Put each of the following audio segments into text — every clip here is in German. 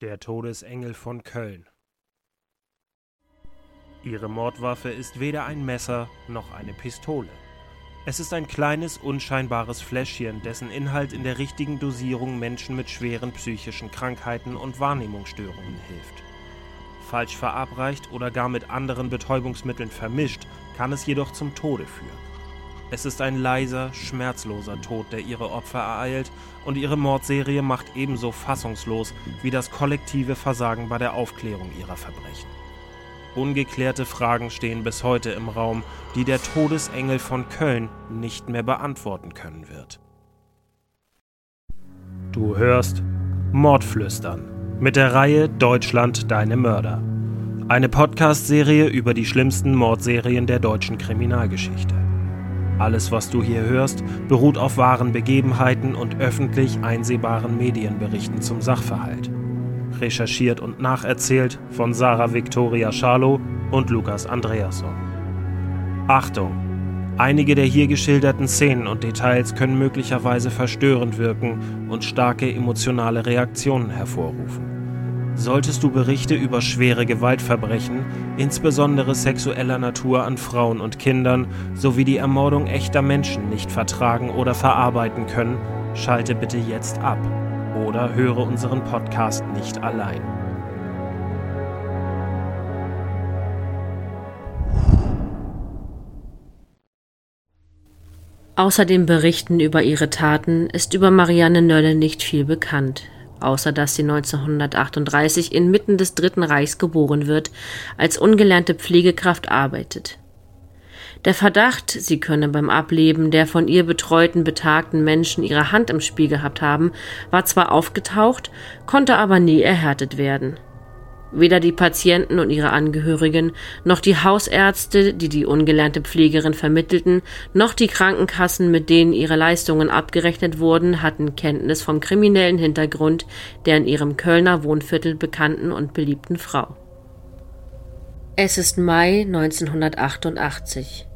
Der Todesengel von Köln. Ihre Mordwaffe ist weder ein Messer noch eine Pistole. Es ist ein kleines, unscheinbares Fläschchen, dessen Inhalt in der richtigen Dosierung Menschen mit schweren psychischen Krankheiten und Wahrnehmungsstörungen hilft. Falsch verabreicht oder gar mit anderen Betäubungsmitteln vermischt, kann es jedoch zum Tode führen. Es ist ein leiser, schmerzloser Tod, der ihre Opfer ereilt, und ihre Mordserie macht ebenso fassungslos wie das kollektive Versagen bei der Aufklärung ihrer Verbrechen. Ungeklärte Fragen stehen bis heute im Raum, die der Todesengel von Köln nicht mehr beantworten können wird. Du hörst Mordflüstern mit der Reihe Deutschland deine Mörder. Eine Podcast-Serie über die schlimmsten Mordserien der deutschen Kriminalgeschichte. Alles, was du hier hörst, beruht auf wahren Begebenheiten und öffentlich einsehbaren Medienberichten zum Sachverhalt. Recherchiert und nacherzählt von Sarah Victoria Schalow und Lukas Andreasson. Achtung! Einige der hier geschilderten Szenen und Details können möglicherweise verstörend wirken und starke emotionale Reaktionen hervorrufen. Solltest du Berichte über schwere Gewaltverbrechen, insbesondere sexueller Natur an Frauen und Kindern, sowie die Ermordung echter Menschen nicht vertragen oder verarbeiten können, schalte bitte jetzt ab oder höre unseren Podcast nicht allein. Außer den Berichten über ihre Taten ist über Marianne Nölle nicht viel bekannt außer dass sie 1938 inmitten des Dritten Reichs geboren wird, als ungelernte Pflegekraft arbeitet. Der Verdacht, sie könne beim Ableben der von ihr betreuten betagten Menschen ihre Hand im Spiel gehabt haben, war zwar aufgetaucht, konnte aber nie erhärtet werden. Weder die Patienten und ihre Angehörigen, noch die Hausärzte, die die ungelernte Pflegerin vermittelten, noch die Krankenkassen, mit denen ihre Leistungen abgerechnet wurden, hatten Kenntnis vom kriminellen Hintergrund der in ihrem Kölner Wohnviertel bekannten und beliebten Frau. Es ist Mai 1988.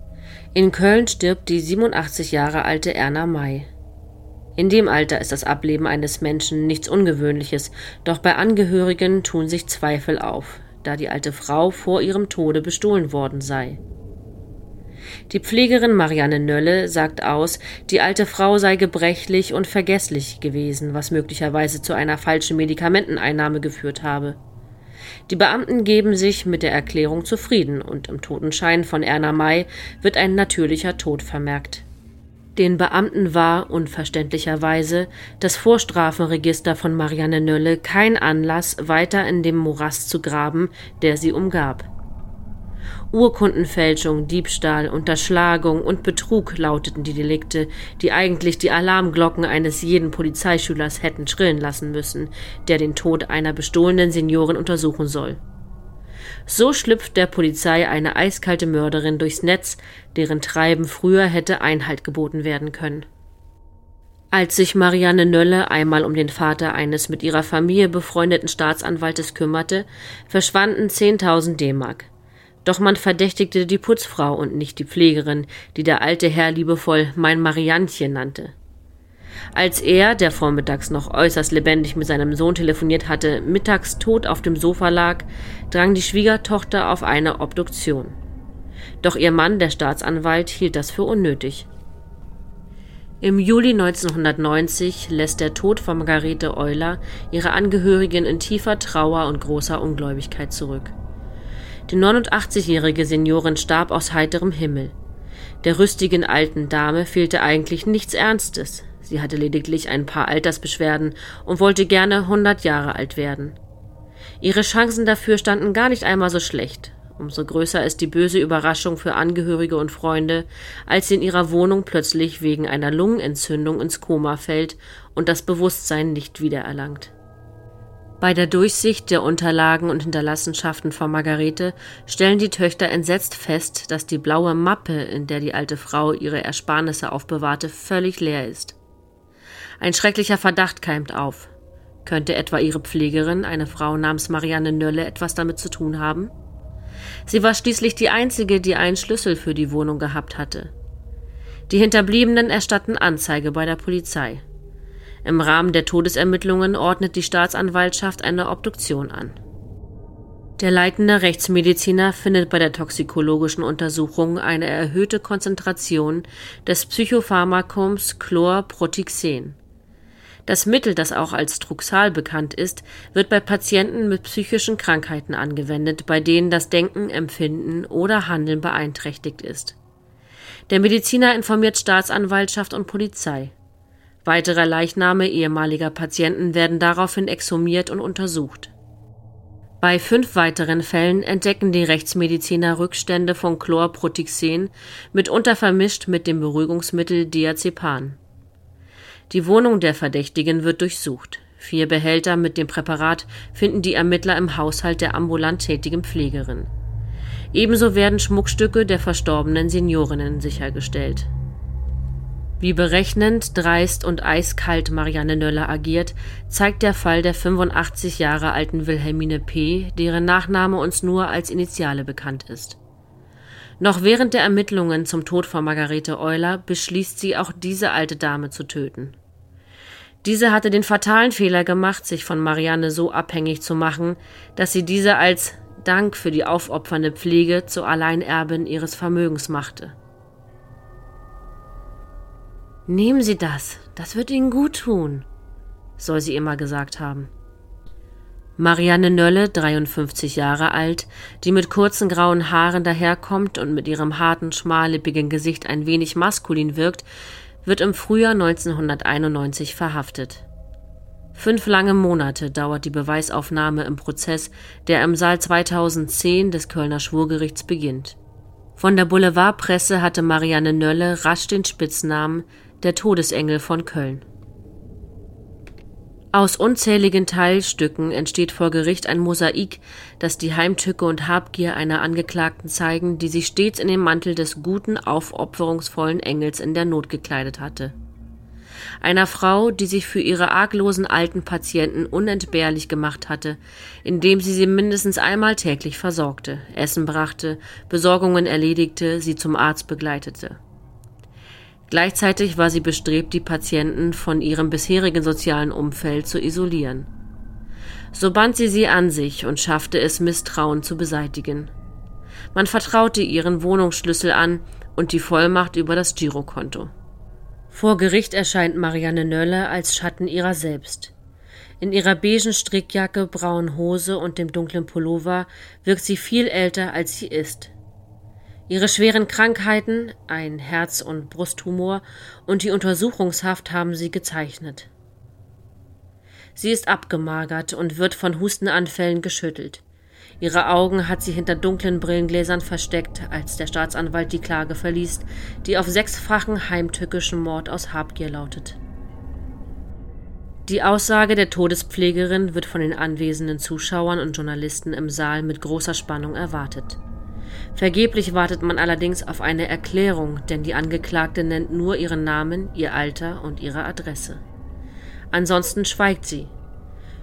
In Köln stirbt die 87 Jahre alte Erna May. In dem Alter ist das Ableben eines Menschen nichts Ungewöhnliches, doch bei Angehörigen tun sich Zweifel auf, da die alte Frau vor ihrem Tode bestohlen worden sei. Die Pflegerin Marianne Nölle sagt aus, die alte Frau sei gebrechlich und vergesslich gewesen, was möglicherweise zu einer falschen Medikamenteneinnahme geführt habe. Die Beamten geben sich mit der Erklärung zufrieden und im Totenschein von Erna May wird ein natürlicher Tod vermerkt. Den Beamten war unverständlicherweise das Vorstrafenregister von Marianne Nölle kein Anlass, weiter in dem Morast zu graben, der sie umgab. Urkundenfälschung, Diebstahl, Unterschlagung und Betrug lauteten die Delikte, die eigentlich die Alarmglocken eines jeden Polizeischülers hätten schrillen lassen müssen, der den Tod einer bestohlenen Seniorin untersuchen soll. So schlüpft der Polizei eine eiskalte Mörderin durchs Netz, deren Treiben früher hätte Einhalt geboten werden können. Als sich Marianne Nölle einmal um den Vater eines mit ihrer Familie befreundeten Staatsanwaltes kümmerte, verschwanden 10.000 D-Mark. Doch man verdächtigte die Putzfrau und nicht die Pflegerin, die der alte Herr liebevoll mein Mariantchen nannte. Als er, der vormittags noch äußerst lebendig mit seinem Sohn telefoniert hatte, mittags tot auf dem Sofa lag, drang die Schwiegertochter auf eine Obduktion. Doch ihr Mann, der Staatsanwalt, hielt das für unnötig. Im Juli 1990 lässt der Tod von Margarete Euler ihre Angehörigen in tiefer Trauer und großer Ungläubigkeit zurück. Die 89-jährige Seniorin starb aus heiterem Himmel. Der rüstigen alten Dame fehlte eigentlich nichts Ernstes. Sie hatte lediglich ein paar Altersbeschwerden und wollte gerne 100 Jahre alt werden. Ihre Chancen dafür standen gar nicht einmal so schlecht. Umso größer ist die böse Überraschung für Angehörige und Freunde, als sie in ihrer Wohnung plötzlich wegen einer Lungenentzündung ins Koma fällt und das Bewusstsein nicht wiedererlangt. Bei der Durchsicht der Unterlagen und Hinterlassenschaften von Margarete stellen die Töchter entsetzt fest, dass die blaue Mappe, in der die alte Frau ihre Ersparnisse aufbewahrte, völlig leer ist. Ein schrecklicher Verdacht keimt auf. Könnte etwa ihre Pflegerin, eine Frau namens Marianne Nölle, etwas damit zu tun haben? Sie war schließlich die einzige, die einen Schlüssel für die Wohnung gehabt hatte. Die Hinterbliebenen erstatten Anzeige bei der Polizei. Im Rahmen der Todesermittlungen ordnet die Staatsanwaltschaft eine Obduktion an. Der leitende Rechtsmediziner findet bei der toxikologischen Untersuchung eine erhöhte Konzentration des Psychopharmakums Chlorprotixen. Das Mittel, das auch als Truxal bekannt ist, wird bei Patienten mit psychischen Krankheiten angewendet, bei denen das Denken, Empfinden oder Handeln beeinträchtigt ist. Der Mediziner informiert Staatsanwaltschaft und Polizei. Weitere Leichname ehemaliger Patienten werden daraufhin exhumiert und untersucht. Bei fünf weiteren Fällen entdecken die Rechtsmediziner Rückstände von Chlorprotixen, mitunter vermischt mit dem Beruhigungsmittel Diazepam. Die Wohnung der Verdächtigen wird durchsucht. Vier Behälter mit dem Präparat finden die Ermittler im Haushalt der ambulant tätigen Pflegerin. Ebenso werden Schmuckstücke der verstorbenen Seniorinnen sichergestellt. Wie berechnend, dreist und eiskalt Marianne Nöller agiert, zeigt der Fall der 85 Jahre alten Wilhelmine P., deren Nachname uns nur als Initiale bekannt ist. Noch während der Ermittlungen zum Tod von Margarete Euler beschließt sie, auch diese alte Dame zu töten. Diese hatte den fatalen Fehler gemacht, sich von Marianne so abhängig zu machen, dass sie diese als Dank für die aufopfernde Pflege zur Alleinerbin ihres Vermögens machte. Nehmen Sie das, das wird Ihnen gut tun, soll sie immer gesagt haben. Marianne Nölle, 53 Jahre alt, die mit kurzen grauen Haaren daherkommt und mit ihrem harten, schmallippigen Gesicht ein wenig maskulin wirkt, wird im Frühjahr 1991 verhaftet. Fünf lange Monate dauert die Beweisaufnahme im Prozess, der im Saal 2010 des Kölner Schwurgerichts beginnt. Von der Boulevardpresse hatte Marianne Nölle rasch den Spitznamen der Todesengel von Köln. Aus unzähligen Teilstücken entsteht vor Gericht ein Mosaik, das die Heimtücke und Habgier einer Angeklagten zeigen, die sich stets in den Mantel des guten, aufopferungsvollen Engels in der Not gekleidet hatte. Einer Frau, die sich für ihre arglosen alten Patienten unentbehrlich gemacht hatte, indem sie sie mindestens einmal täglich versorgte, Essen brachte, Besorgungen erledigte, sie zum Arzt begleitete. Gleichzeitig war sie bestrebt, die Patienten von ihrem bisherigen sozialen Umfeld zu isolieren. So band sie sie an sich und schaffte es, Misstrauen zu beseitigen. Man vertraute ihren Wohnungsschlüssel an und die Vollmacht über das Girokonto. Vor Gericht erscheint Marianne Nölle als Schatten ihrer selbst. In ihrer beigen Strickjacke, braunen Hose und dem dunklen Pullover wirkt sie viel älter, als sie ist. Ihre schweren Krankheiten, ein Herz- und Brusttumor und die Untersuchungshaft haben sie gezeichnet. Sie ist abgemagert und wird von Hustenanfällen geschüttelt. Ihre Augen hat sie hinter dunklen Brillengläsern versteckt, als der Staatsanwalt die Klage verliest, die auf sechsfachen heimtückischen Mord aus Habgier lautet. Die Aussage der Todespflegerin wird von den anwesenden Zuschauern und Journalisten im Saal mit großer Spannung erwartet. Vergeblich wartet man allerdings auf eine Erklärung, denn die Angeklagte nennt nur ihren Namen, ihr Alter und ihre Adresse. Ansonsten schweigt sie.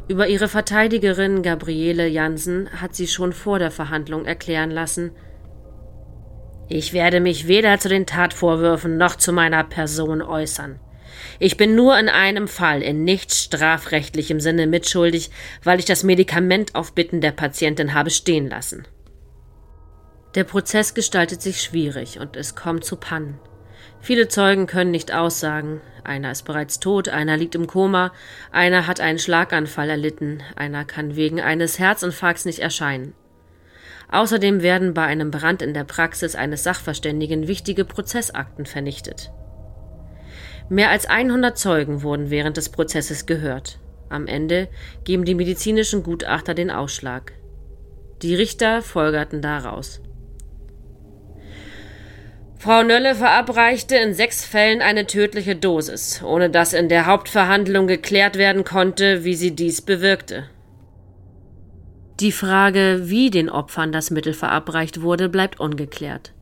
Über ihre Verteidigerin Gabriele Jansen hat sie schon vor der Verhandlung erklären lassen, ich werde mich weder zu den Tatvorwürfen noch zu meiner Person äußern. Ich bin nur in einem Fall in nicht strafrechtlichem Sinne mitschuldig, weil ich das Medikament auf Bitten der Patientin habe stehen lassen. Der Prozess gestaltet sich schwierig und es kommt zu Pannen. Viele Zeugen können nicht aussagen. Einer ist bereits tot, einer liegt im Koma, einer hat einen Schlaganfall erlitten, einer kann wegen eines Herzinfarkts nicht erscheinen. Außerdem werden bei einem Brand in der Praxis eines Sachverständigen wichtige Prozessakten vernichtet. Mehr als 100 Zeugen wurden während des Prozesses gehört. Am Ende geben die medizinischen Gutachter den Ausschlag. Die Richter folgerten daraus. Frau Nölle verabreichte in sechs Fällen eine tödliche Dosis, ohne dass in der Hauptverhandlung geklärt werden konnte, wie sie dies bewirkte. Die Frage, wie den Opfern das Mittel verabreicht wurde, bleibt ungeklärt.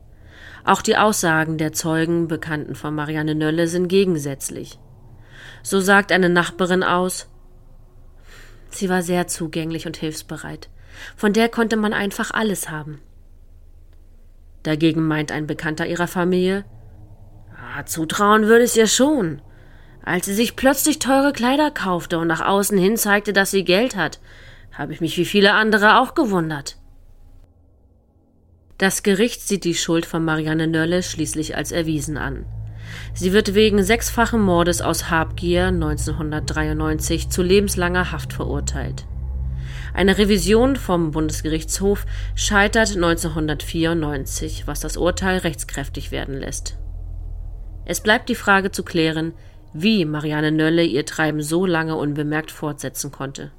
Auch die Aussagen der Zeugen, Bekannten von Marianne Nölle, sind gegensätzlich. So sagt eine Nachbarin aus, sie war sehr zugänglich und hilfsbereit. Von der konnte man einfach alles haben. Dagegen meint ein Bekannter ihrer Familie, ah, zutrauen würde es ihr schon. Als sie sich plötzlich teure Kleider kaufte und nach außen hin zeigte, dass sie Geld hat, habe ich mich wie viele andere auch gewundert. Das Gericht sieht die Schuld von Marianne Nölle schließlich als erwiesen an. Sie wird wegen sechsfachen Mordes aus Habgier 1993 zu lebenslanger Haft verurteilt. Eine Revision vom Bundesgerichtshof scheitert 1994, was das Urteil rechtskräftig werden lässt. Es bleibt die Frage zu klären, wie Marianne Nölle ihr Treiben so lange unbemerkt fortsetzen konnte.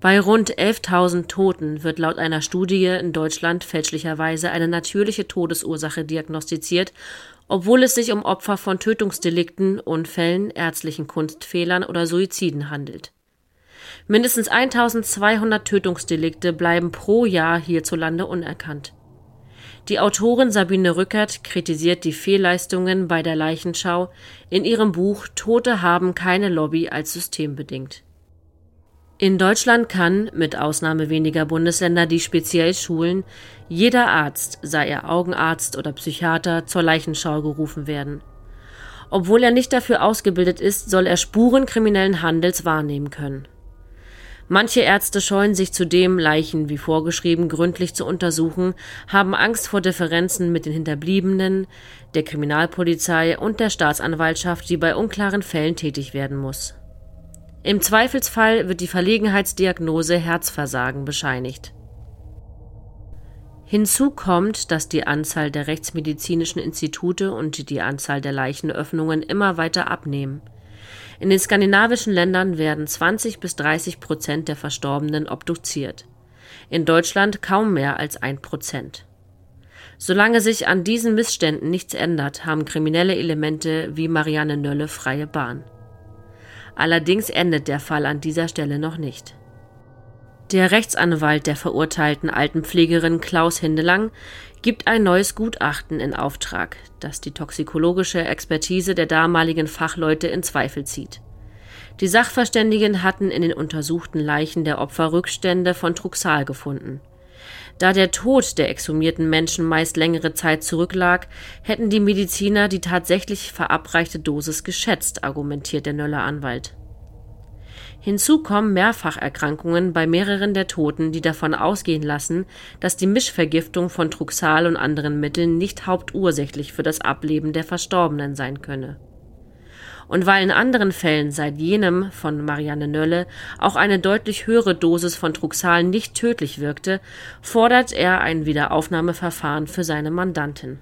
Bei rund 11.000 Toten wird laut einer Studie in Deutschland fälschlicherweise eine natürliche Todesursache diagnostiziert, obwohl es sich um Opfer von Tötungsdelikten, Unfällen, ärztlichen Kunstfehlern oder Suiziden handelt. Mindestens 1200 Tötungsdelikte bleiben pro Jahr hierzulande unerkannt. Die Autorin Sabine Rückert kritisiert die Fehlleistungen bei der Leichenschau in ihrem Buch Tote haben keine Lobby als systembedingt. In Deutschland kann, mit Ausnahme weniger Bundesländer, die speziell schulen, jeder Arzt, sei er Augenarzt oder Psychiater, zur Leichenschau gerufen werden. Obwohl er nicht dafür ausgebildet ist, soll er Spuren kriminellen Handels wahrnehmen können. Manche Ärzte scheuen sich zudem, Leichen wie vorgeschrieben gründlich zu untersuchen, haben Angst vor Differenzen mit den Hinterbliebenen, der Kriminalpolizei und der Staatsanwaltschaft, die bei unklaren Fällen tätig werden muss. Im Zweifelsfall wird die Verlegenheitsdiagnose Herzversagen bescheinigt. Hinzu kommt, dass die Anzahl der rechtsmedizinischen Institute und die Anzahl der Leichenöffnungen immer weiter abnehmen. In den skandinavischen Ländern werden 20 bis 30 Prozent der Verstorbenen obduziert. In Deutschland kaum mehr als ein Prozent. Solange sich an diesen Missständen nichts ändert, haben kriminelle Elemente wie Marianne Nölle freie Bahn. Allerdings endet der Fall an dieser Stelle noch nicht. Der Rechtsanwalt der verurteilten Altenpflegerin Klaus Hindelang gibt ein neues Gutachten in Auftrag, das die toxikologische Expertise der damaligen Fachleute in Zweifel zieht. Die Sachverständigen hatten in den untersuchten Leichen der Opfer Rückstände von Truxal gefunden. Da der Tod der exhumierten Menschen meist längere Zeit zurücklag, hätten die Mediziner die tatsächlich verabreichte Dosis geschätzt, argumentiert der Nöller Anwalt. Hinzu kommen Mehrfacherkrankungen bei mehreren der Toten, die davon ausgehen lassen, dass die Mischvergiftung von Truxal und anderen Mitteln nicht hauptursächlich für das Ableben der Verstorbenen sein könne. Und weil in anderen Fällen seit jenem von Marianne Nölle auch eine deutlich höhere Dosis von Truxal nicht tödlich wirkte, fordert er ein Wiederaufnahmeverfahren für seine Mandantin.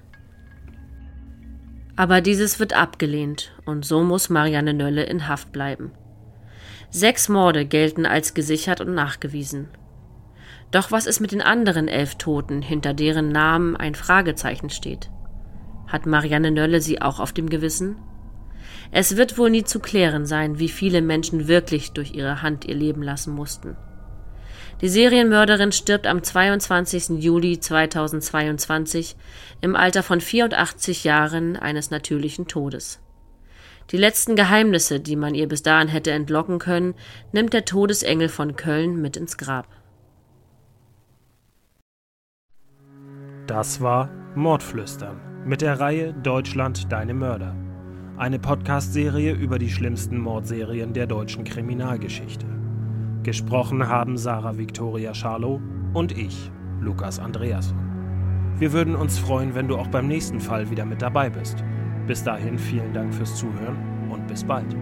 Aber dieses wird abgelehnt, und so muss Marianne Nölle in Haft bleiben. Sechs Morde gelten als gesichert und nachgewiesen. Doch was ist mit den anderen elf Toten, hinter deren Namen ein Fragezeichen steht? Hat Marianne Nölle sie auch auf dem Gewissen? Es wird wohl nie zu klären sein, wie viele Menschen wirklich durch ihre Hand ihr Leben lassen mussten. Die Serienmörderin stirbt am 22. Juli 2022 im Alter von 84 Jahren eines natürlichen Todes. Die letzten Geheimnisse, die man ihr bis dahin hätte entlocken können, nimmt der Todesengel von Köln mit ins Grab. Das war Mordflüstern mit der Reihe Deutschland deine Mörder. Eine Podcast-Serie über die schlimmsten Mordserien der deutschen Kriminalgeschichte. Gesprochen haben Sarah Victoria Scharlow und ich, Lukas Andreasson. Wir würden uns freuen, wenn du auch beim nächsten Fall wieder mit dabei bist. Bis dahin vielen Dank fürs Zuhören und bis bald.